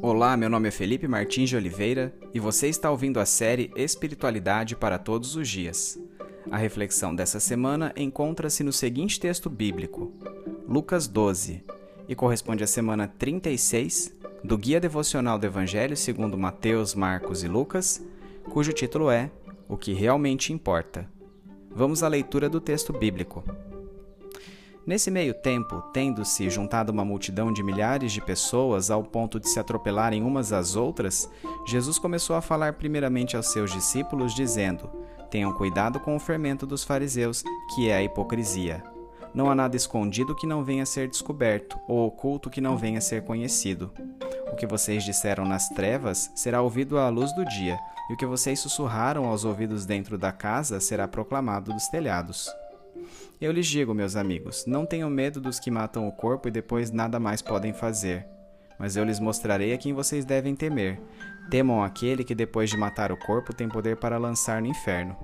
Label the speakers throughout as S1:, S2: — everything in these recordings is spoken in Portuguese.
S1: Olá, meu nome é Felipe Martins de Oliveira e você está ouvindo a série Espiritualidade para Todos os Dias. A reflexão dessa semana encontra-se no seguinte texto bíblico, Lucas 12, e corresponde à semana 36 do Guia Devocional do Evangelho segundo Mateus, Marcos e Lucas, cujo título é O que realmente importa. Vamos à leitura do texto bíblico. Nesse meio tempo, tendo-se juntado uma multidão de milhares de pessoas ao ponto de se atropelarem umas às outras, Jesus começou a falar primeiramente aos seus discípulos, dizendo: Tenham cuidado com o fermento dos fariseus, que é a hipocrisia. Não há nada escondido que não venha a ser descoberto, ou oculto que não venha a ser conhecido. O que vocês disseram nas trevas será ouvido à luz do dia, e o que vocês sussurraram aos ouvidos dentro da casa será proclamado dos telhados. Eu lhes digo, meus amigos, não tenham medo dos que matam o corpo e depois nada mais podem fazer. Mas eu lhes mostrarei a quem vocês devem temer. Temam aquele que depois de matar o corpo tem poder para lançar no inferno.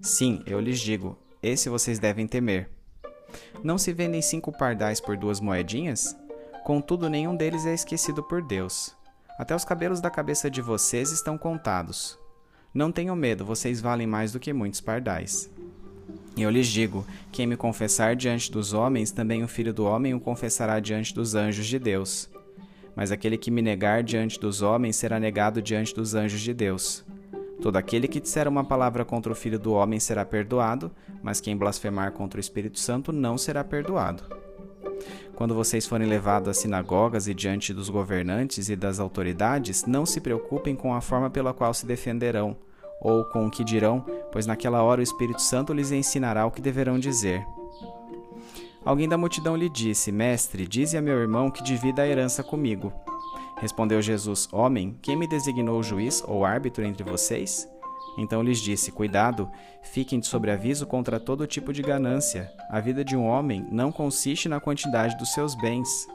S1: Sim, eu lhes digo, esse vocês devem temer. Não se vendem cinco pardais por duas moedinhas? Contudo, nenhum deles é esquecido por Deus. Até os cabelos da cabeça de vocês estão contados. Não tenham medo, vocês valem mais do que muitos pardais. Eu lhes digo: quem me confessar diante dos homens, também o Filho do Homem o confessará diante dos anjos de Deus. Mas aquele que me negar diante dos homens será negado diante dos anjos de Deus. Todo aquele que disser uma palavra contra o Filho do Homem será perdoado, mas quem blasfemar contra o Espírito Santo não será perdoado. Quando vocês forem levados às sinagogas e diante dos governantes e das autoridades, não se preocupem com a forma pela qual se defenderão ou com o que dirão, pois naquela hora o Espírito Santo lhes ensinará o que deverão dizer. Alguém da multidão lhe disse: Mestre, dize a meu irmão que divida a herança comigo. Respondeu Jesus: Homem, quem me designou juiz ou árbitro entre vocês? Então lhes disse: Cuidado, fiquem de sobreaviso contra todo tipo de ganância. A vida de um homem não consiste na quantidade dos seus bens.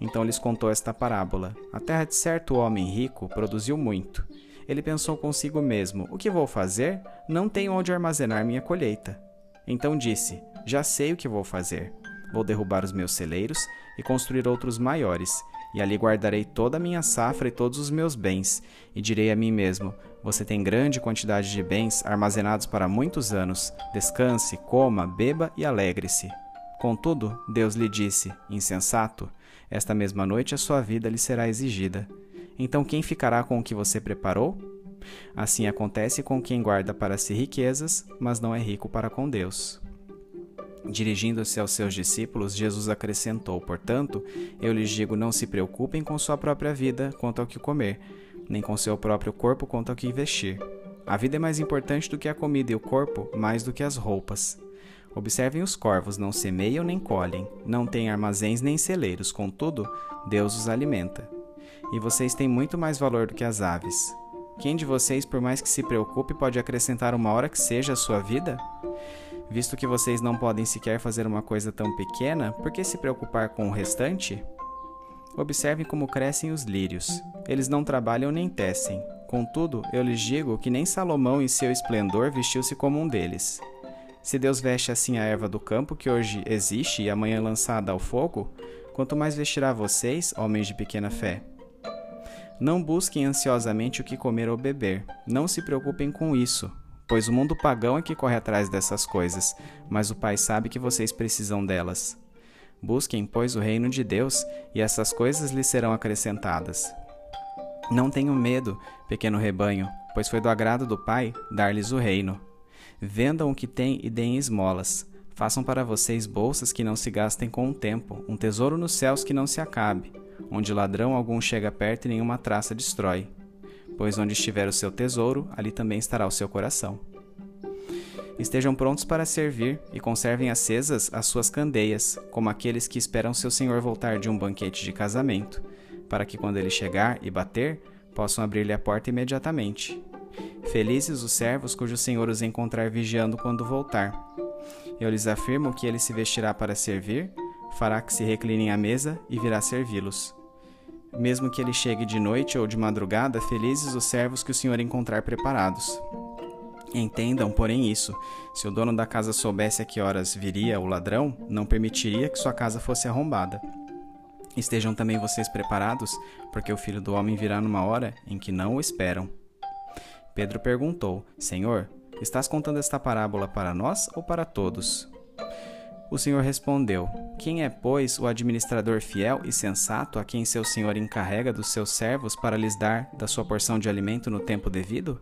S1: Então lhes contou esta parábola: A terra de certo homem rico produziu muito ele pensou consigo mesmo: O que vou fazer? Não tenho onde armazenar minha colheita. Então disse: Já sei o que vou fazer. Vou derrubar os meus celeiros e construir outros maiores, e ali guardarei toda a minha safra e todos os meus bens, e direi a mim mesmo: Você tem grande quantidade de bens armazenados para muitos anos. Descanse, coma, beba e alegre-se. Contudo, Deus lhe disse: Insensato, esta mesma noite a sua vida lhe será exigida. Então quem ficará com o que você preparou? Assim acontece com quem guarda para si riquezas, mas não é rico para com Deus. Dirigindo-se aos seus discípulos, Jesus acrescentou: Portanto, eu lhes digo: não se preocupem com sua própria vida quanto ao que comer, nem com seu próprio corpo quanto ao que vestir. A vida é mais importante do que a comida e o corpo mais do que as roupas. Observem os corvos, não semeiam nem colhem, não têm armazéns nem celeiros, contudo, Deus os alimenta e vocês têm muito mais valor do que as aves. Quem de vocês, por mais que se preocupe, pode acrescentar uma hora que seja a sua vida? Visto que vocês não podem sequer fazer uma coisa tão pequena, por que se preocupar com o restante? Observem como crescem os lírios. Eles não trabalham nem tecem. Contudo, eu lhes digo que nem Salomão, em seu esplendor, vestiu-se como um deles. Se Deus veste assim a erva do campo que hoje existe e amanhã lançada ao fogo, quanto mais vestirá vocês, homens de pequena fé. Não busquem ansiosamente o que comer ou beber. Não se preocupem com isso, pois o mundo pagão é que corre atrás dessas coisas, mas o Pai sabe que vocês precisam delas. Busquem, pois, o reino de Deus, e essas coisas lhes serão acrescentadas. Não tenham medo, pequeno rebanho, pois foi do agrado do Pai dar-lhes o reino. Vendam o que têm e deem esmolas. Façam para vocês bolsas que não se gastem com o tempo, um tesouro nos céus que não se acabe onde ladrão algum chega perto e nenhuma traça destrói. Pois onde estiver o seu tesouro, ali também estará o seu coração. Estejam prontos para servir e conservem acesas as suas candeias, como aqueles que esperam seu senhor voltar de um banquete de casamento, para que quando ele chegar e bater, possam abrir-lhe a porta imediatamente. Felizes os servos cujo senhor os encontrar vigiando quando voltar. Eu lhes afirmo que ele se vestirá para servir fará que se reclinem à mesa e virá servi-los. Mesmo que ele chegue de noite ou de madrugada, felizes os servos que o Senhor encontrar preparados. Entendam, porém, isso: se o dono da casa soubesse a que horas viria o ladrão, não permitiria que sua casa fosse arrombada. Estejam também vocês preparados, porque o filho do homem virá numa hora em que não o esperam. Pedro perguntou: Senhor, estás contando esta parábola para nós ou para todos? O Senhor respondeu: Quem é, pois, o administrador fiel e sensato a quem seu senhor encarrega dos seus servos para lhes dar da sua porção de alimento no tempo devido?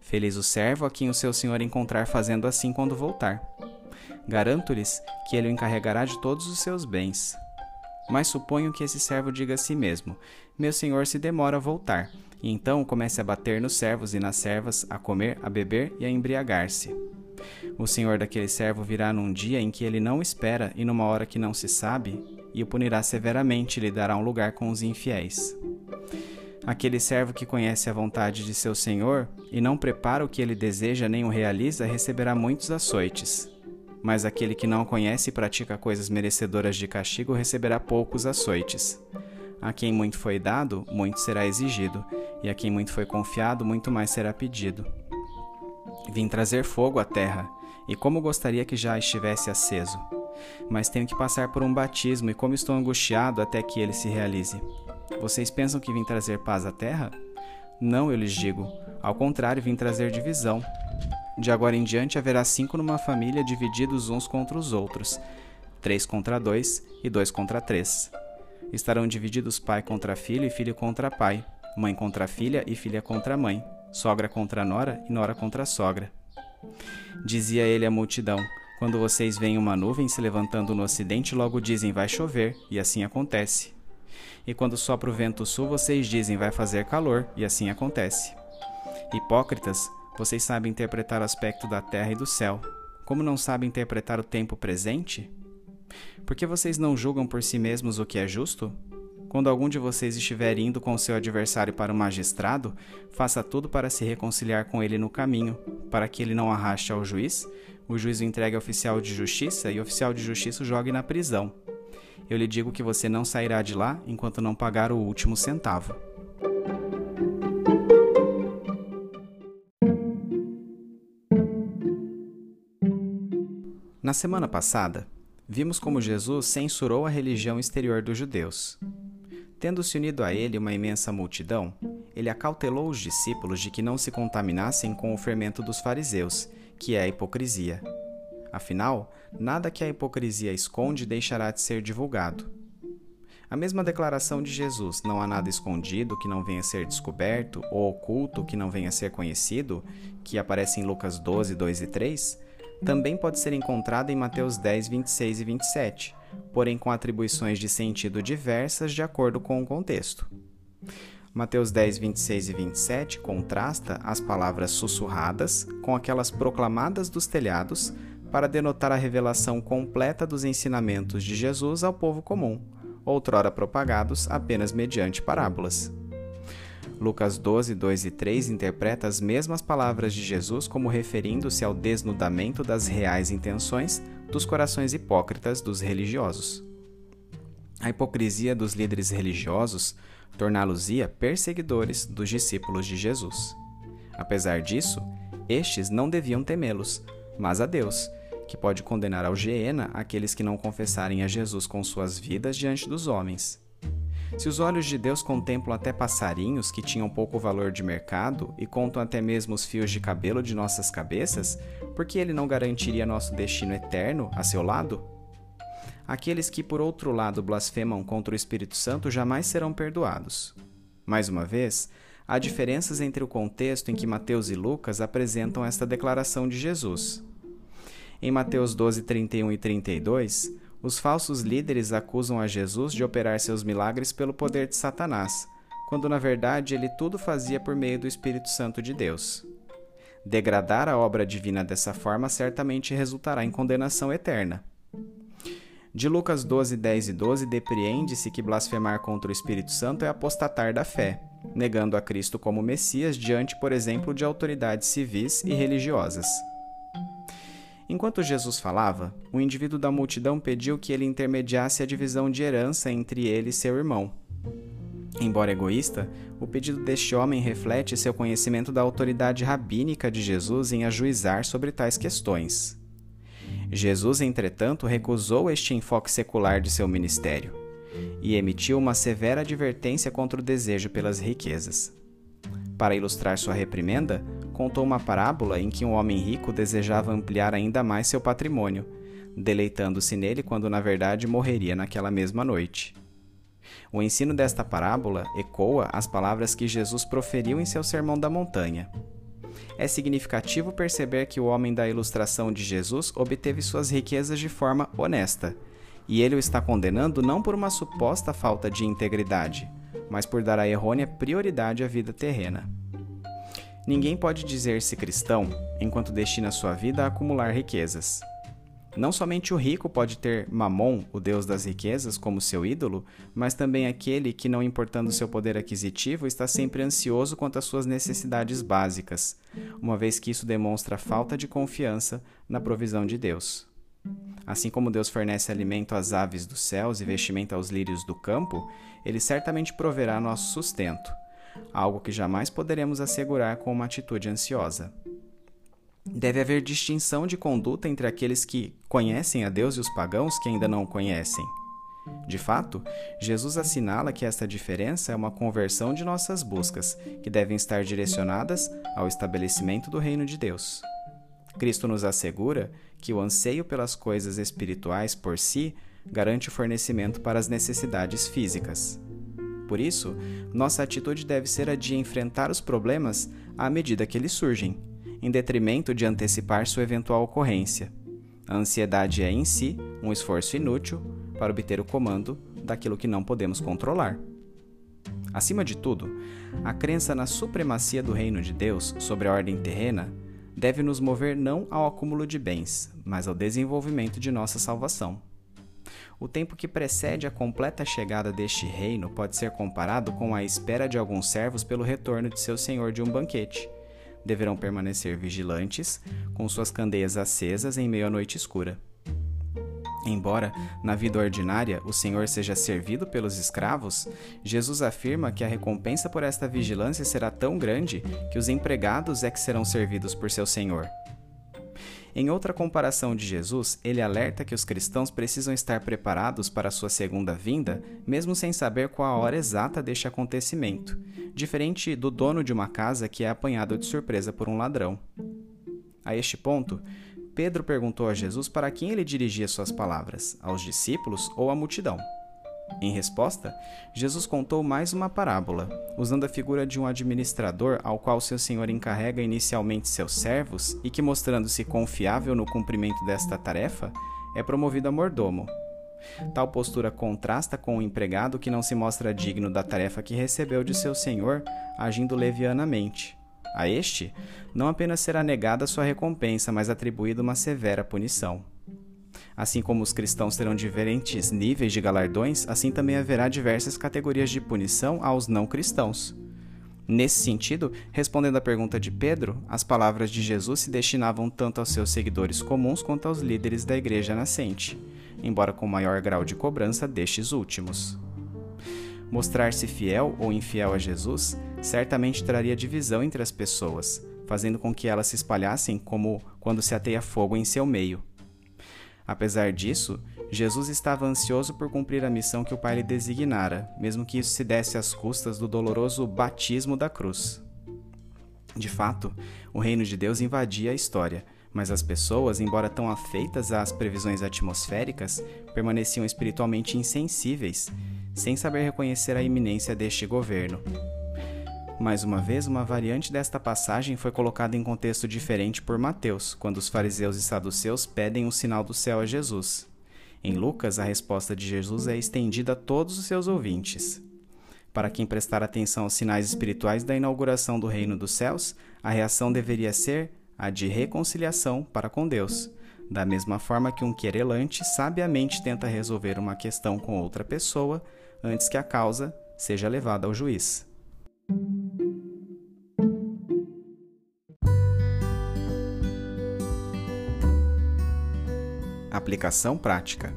S1: Feliz o servo a quem o seu senhor encontrar fazendo assim quando voltar. Garanto-lhes que ele o encarregará de todos os seus bens. Mas suponho que esse servo diga a si mesmo: Meu senhor se demora a voltar. E então comece a bater nos servos e nas servas, a comer, a beber e a embriagar-se. O senhor daquele servo virá num dia em que ele não espera e numa hora que não se sabe, e o punirá severamente e lhe dará um lugar com os infiéis. Aquele servo que conhece a vontade de seu senhor e não prepara o que ele deseja nem o realiza receberá muitos açoites mas aquele que não conhece e pratica coisas merecedoras de castigo receberá poucos açoites. A quem muito foi dado, muito será exigido, e a quem muito foi confiado, muito mais será pedido. Vim trazer fogo à terra, e como gostaria que já estivesse aceso. Mas tenho que passar por um batismo, e como estou angustiado até que ele se realize. Vocês pensam que vim trazer paz à terra? Não, eu lhes digo. Ao contrário, vim trazer divisão. De agora em diante haverá cinco numa família divididos uns contra os outros, três contra dois e dois contra três. Estarão divididos pai contra filho e filho contra pai, mãe contra filha e filha contra mãe, sogra contra nora e nora contra sogra. Dizia ele à multidão: Quando vocês veem uma nuvem se levantando no ocidente, logo dizem vai chover, e assim acontece. E quando sopra o vento sul, vocês dizem vai fazer calor, e assim acontece. Hipócritas, vocês sabem interpretar o aspecto da terra e do céu. Como não sabem interpretar o tempo presente? Por que vocês não julgam por si mesmos o que é justo? Quando algum de vocês estiver indo com seu adversário para o magistrado, faça tudo para se reconciliar com ele no caminho, para que ele não arraste ao juiz, o juiz o entregue ao oficial de justiça e o oficial de justiça o jogue na prisão. Eu lhe digo que você não sairá de lá enquanto não pagar o último centavo. Na semana passada, vimos como Jesus censurou a religião exterior dos judeus. Tendo-se unido a ele uma imensa multidão, ele acautelou os discípulos de que não se contaminassem com o fermento dos fariseus, que é a hipocrisia. Afinal, nada que a hipocrisia esconde deixará de ser divulgado. A mesma declaração de Jesus, não há nada escondido que não venha a ser descoberto, ou oculto que não venha a ser conhecido, que aparece em Lucas 12, 2 e 3, também pode ser encontrada em Mateus 10, 26 e 27, porém com atribuições de sentido diversas de acordo com o contexto. Mateus 10, 26 e 27 contrasta as palavras sussurradas com aquelas proclamadas dos telhados para denotar a revelação completa dos ensinamentos de Jesus ao povo comum, outrora propagados apenas mediante parábolas. Lucas 12, 2 e 3 interpreta as mesmas palavras de Jesus como referindo-se ao desnudamento das reais intenções dos corações hipócritas dos religiosos. A hipocrisia dos líderes religiosos torná-los-ia perseguidores dos discípulos de Jesus. Apesar disso, estes não deviam temê-los, mas a Deus, que pode condenar ao Geena aqueles que não confessarem a Jesus com suas vidas diante dos homens. Se os olhos de Deus contemplam até passarinhos que tinham pouco valor de mercado e contam até mesmo os fios de cabelo de nossas cabeças, por que ele não garantiria nosso destino eterno a seu lado? Aqueles que, por outro lado, blasfemam contra o Espírito Santo jamais serão perdoados. Mais uma vez, há diferenças entre o contexto em que Mateus e Lucas apresentam esta declaração de Jesus. Em Mateus 12, 31 e 32, os falsos líderes acusam a Jesus de operar seus milagres pelo poder de Satanás, quando na verdade ele tudo fazia por meio do Espírito Santo de Deus. Degradar a obra divina dessa forma certamente resultará em condenação eterna. De Lucas 12, 10 e 12, depreende-se que blasfemar contra o Espírito Santo é apostatar da fé, negando a Cristo como Messias diante, por exemplo, de autoridades civis e religiosas. Enquanto Jesus falava, o indivíduo da multidão pediu que ele intermediasse a divisão de herança entre ele e seu irmão. Embora egoísta, o pedido deste homem reflete seu conhecimento da autoridade rabínica de Jesus em ajuizar sobre tais questões. Jesus, entretanto, recusou este enfoque secular de seu ministério. e emitiu uma severa advertência contra o desejo pelas riquezas. Para ilustrar sua reprimenda, contou uma parábola em que um homem rico desejava ampliar ainda mais seu patrimônio, deleitando-se nele quando na verdade morreria naquela mesma noite. O ensino desta parábola ecoa as palavras que Jesus proferiu em seu Sermão da Montanha. É significativo perceber que o homem da ilustração de Jesus obteve suas riquezas de forma honesta, e ele o está condenando não por uma suposta falta de integridade, mas por dar a errônea prioridade à vida terrena. Ninguém pode dizer-se cristão enquanto destina sua vida a acumular riquezas. Não somente o rico pode ter Mamon, o deus das riquezas, como seu ídolo, mas também aquele que, não importando seu poder aquisitivo, está sempre ansioso quanto às suas necessidades básicas, uma vez que isso demonstra falta de confiança na provisão de Deus. Assim como Deus fornece alimento às aves dos céus e vestimento aos lírios do campo, ele certamente proverá nosso sustento, algo que jamais poderemos assegurar com uma atitude ansiosa. Deve haver distinção de conduta entre aqueles que conhecem a Deus e os pagãos que ainda não o conhecem. De fato, Jesus assinala que esta diferença é uma conversão de nossas buscas, que devem estar direcionadas ao estabelecimento do reino de Deus. Cristo nos assegura que o anseio pelas coisas espirituais por si garante o fornecimento para as necessidades físicas. Por isso, nossa atitude deve ser a de enfrentar os problemas à medida que eles surgem, em detrimento de antecipar sua eventual ocorrência. A ansiedade é, em si, um esforço inútil para obter o comando daquilo que não podemos controlar. Acima de tudo, a crença na supremacia do reino de Deus sobre a ordem terrena deve nos mover não ao acúmulo de bens, mas ao desenvolvimento de nossa salvação. O tempo que precede a completa chegada deste reino pode ser comparado com a espera de alguns servos pelo retorno de seu senhor de um banquete, deverão permanecer vigilantes, com suas candeias acesas em meio à noite escura. Embora, na vida ordinária, o Senhor seja servido pelos escravos, Jesus afirma que a recompensa por esta vigilância será tão grande que os empregados é que serão servidos por seu Senhor. Em outra comparação de Jesus, ele alerta que os cristãos precisam estar preparados para sua segunda vinda, mesmo sem saber qual a hora exata deste acontecimento, diferente do dono de uma casa que é apanhado de surpresa por um ladrão. A este ponto, Pedro perguntou a Jesus para quem ele dirigia suas palavras, aos discípulos ou à multidão. Em resposta, Jesus contou mais uma parábola, usando a figura de um administrador ao qual seu senhor encarrega inicialmente seus servos e que, mostrando-se confiável no cumprimento desta tarefa, é promovido a mordomo. Tal postura contrasta com o empregado que não se mostra digno da tarefa que recebeu de seu senhor, agindo levianamente. A este, não apenas será negada sua recompensa, mas atribuída uma severa punição. Assim como os cristãos terão diferentes níveis de galardões, assim também haverá diversas categorias de punição aos não cristãos. Nesse sentido, respondendo à pergunta de Pedro, as palavras de Jesus se destinavam tanto aos seus seguidores comuns quanto aos líderes da igreja nascente, embora com maior grau de cobrança destes últimos. Mostrar-se fiel ou infiel a Jesus certamente traria divisão entre as pessoas, fazendo com que elas se espalhassem como quando se ateia fogo em seu meio, Apesar disso, Jesus estava ansioso por cumprir a missão que o Pai lhe designara, mesmo que isso se desse às custas do doloroso batismo da cruz. De fato, o reino de Deus invadia a história, mas as pessoas, embora tão afeitas às previsões atmosféricas, permaneciam espiritualmente insensíveis, sem saber reconhecer a iminência deste governo. Mais uma vez, uma variante desta passagem foi colocada em contexto diferente por Mateus, quando os fariseus e saduceus pedem um sinal do céu a Jesus. Em Lucas, a resposta de Jesus é estendida a todos os seus ouvintes. Para quem prestar atenção aos sinais espirituais da inauguração do reino dos céus, a reação deveria ser a de reconciliação para com Deus, da mesma forma que um querelante sabiamente tenta resolver uma questão com outra pessoa antes que a causa seja levada ao juiz. Aplicação prática.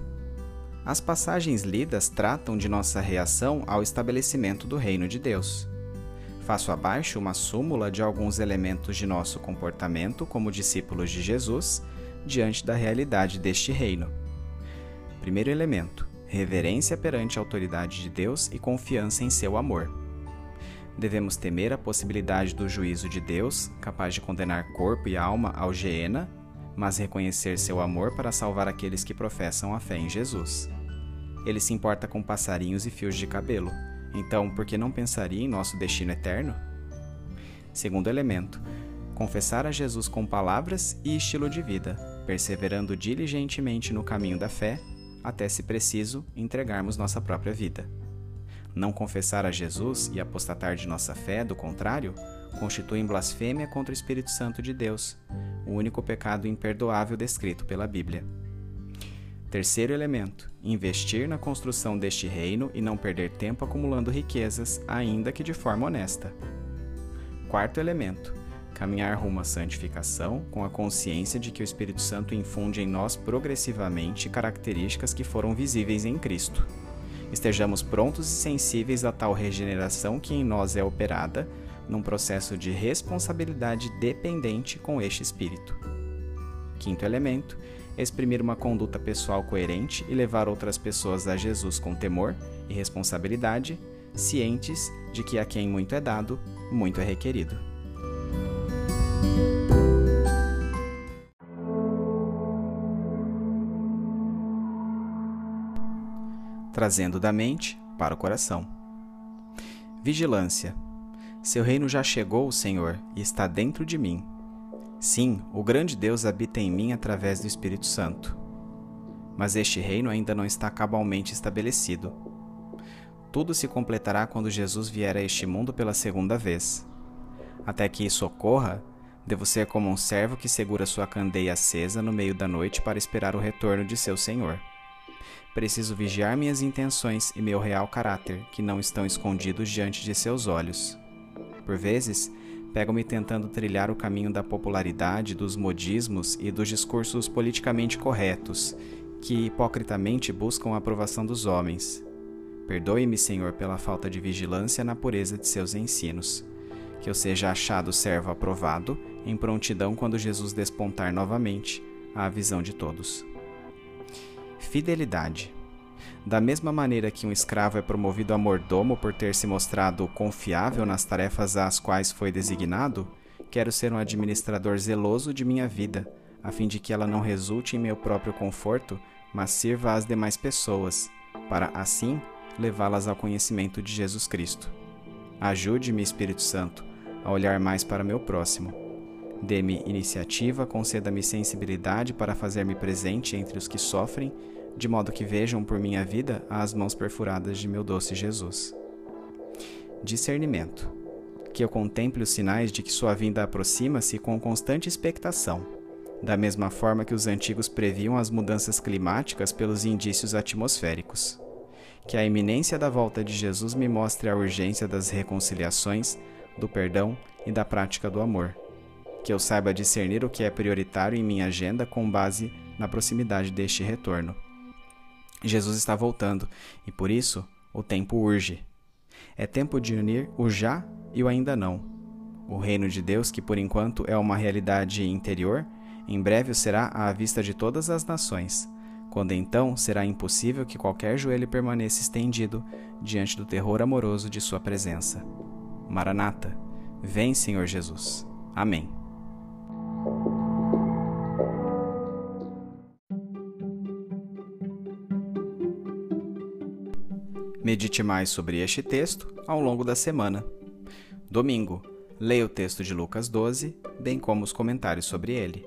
S1: As passagens lidas tratam de nossa reação ao estabelecimento do reino de Deus. Faço abaixo uma súmula de alguns elementos de nosso comportamento como discípulos de Jesus diante da realidade deste reino. Primeiro elemento: reverência perante a autoridade de Deus e confiança em seu amor. Devemos temer a possibilidade do juízo de Deus, capaz de condenar corpo e alma ao Geena, mas reconhecer seu amor para salvar aqueles que professam a fé em Jesus. Ele se importa com passarinhos e fios de cabelo, então por que não pensaria em nosso destino eterno? Segundo elemento, confessar a Jesus com palavras e estilo de vida, perseverando diligentemente no caminho da fé, até se preciso entregarmos nossa própria vida. Não confessar a Jesus e apostatar de nossa fé, do contrário, constituem blasfêmia contra o Espírito Santo de Deus, o único pecado imperdoável descrito pela Bíblia. Terceiro elemento: investir na construção deste reino e não perder tempo acumulando riquezas, ainda que de forma honesta. Quarto elemento: caminhar rumo à santificação com a consciência de que o Espírito Santo infunde em nós progressivamente características que foram visíveis em Cristo. Estejamos prontos e sensíveis a tal regeneração que em nós é operada, num processo de responsabilidade dependente com este Espírito. Quinto elemento: exprimir uma conduta pessoal coerente e levar outras pessoas a Jesus com temor e responsabilidade, cientes de que a quem muito é dado, muito é requerido. Trazendo da mente para o coração. Vigilância. Seu reino já chegou, Senhor, e está dentro de mim. Sim, o grande Deus habita em mim através do Espírito Santo. Mas este reino ainda não está cabalmente estabelecido. Tudo se completará quando Jesus vier a este mundo pela segunda vez. Até que isso ocorra, devo ser como um servo que segura sua candeia acesa no meio da noite para esperar o retorno de seu Senhor. Preciso vigiar minhas intenções e meu real caráter, que não estão escondidos diante de seus olhos. Por vezes, pego-me tentando trilhar o caminho da popularidade, dos modismos e dos discursos politicamente corretos, que hipocritamente buscam a aprovação dos homens. Perdoe-me, Senhor, pela falta de vigilância na pureza de seus ensinos. Que eu seja achado servo aprovado, em prontidão quando Jesus despontar novamente à visão de todos. Fidelidade. Da mesma maneira que um escravo é promovido a mordomo por ter se mostrado confiável nas tarefas às quais foi designado, quero ser um administrador zeloso de minha vida, a fim de que ela não resulte em meu próprio conforto, mas sirva às demais pessoas, para assim levá-las ao conhecimento de Jesus Cristo. Ajude-me, Espírito Santo, a olhar mais para meu próximo. Dê-me iniciativa, conceda-me sensibilidade para fazer-me presente entre os que sofrem de modo que vejam por minha vida as mãos perfuradas de meu doce Jesus. Discernimento. Que eu contemple os sinais de que sua vinda aproxima-se com constante expectação, da mesma forma que os antigos previam as mudanças climáticas pelos indícios atmosféricos. Que a iminência da volta de Jesus me mostre a urgência das reconciliações, do perdão e da prática do amor. Que eu saiba discernir o que é prioritário em minha agenda com base na proximidade deste retorno. Jesus está voltando e por isso o tempo urge. É tempo de unir o já e o ainda não. O reino de Deus, que por enquanto é uma realidade interior, em breve será à vista de todas as nações, quando então será impossível que qualquer joelho permaneça estendido diante do terror amoroso de Sua presença. Maranata, vem, Senhor Jesus. Amém. Medite mais sobre este texto ao longo da semana. Domingo, leia o texto de Lucas 12, bem como os comentários sobre ele.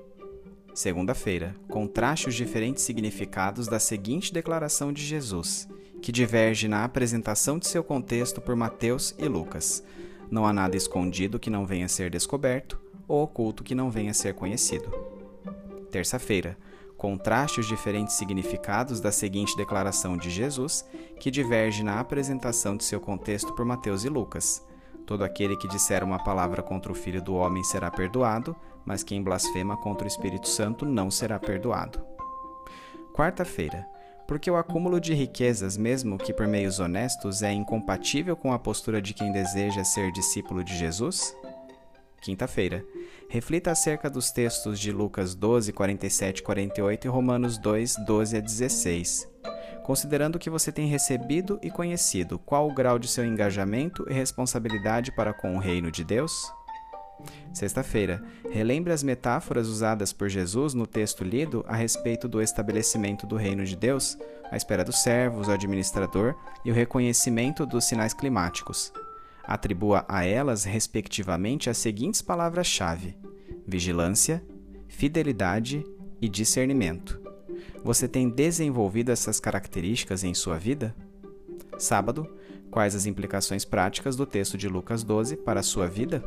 S1: Segunda-feira, contraste os diferentes significados da seguinte declaração de Jesus, que diverge na apresentação de seu contexto por Mateus e Lucas. Não há nada escondido que não venha a ser descoberto, ou oculto que não venha a ser conhecido. Terça-feira, contraste os diferentes significados da seguinte declaração de Jesus, que diverge na apresentação de seu contexto por Mateus e Lucas. Todo aquele que disser uma palavra contra o Filho do Homem será perdoado, mas quem blasfema contra o Espírito Santo não será perdoado. Quarta-feira. Porque o acúmulo de riquezas, mesmo que por meios honestos, é incompatível com a postura de quem deseja ser discípulo de Jesus? Quinta-feira reflita acerca dos textos de Lucas 12, 47 e 48 e Romanos 2, 12 a 16. Considerando que você tem recebido e conhecido, qual o grau de seu engajamento e responsabilidade para com o reino de Deus? Sexta-feira, relembre as metáforas usadas por Jesus no texto lido a respeito do estabelecimento do reino de Deus, a espera dos servos, o administrador e o reconhecimento dos sinais climáticos. Atribua a elas, respectivamente, as seguintes palavras-chave: vigilância, fidelidade e discernimento. Você tem desenvolvido essas características em sua vida? Sábado, quais as implicações práticas do texto de Lucas 12 para a sua vida?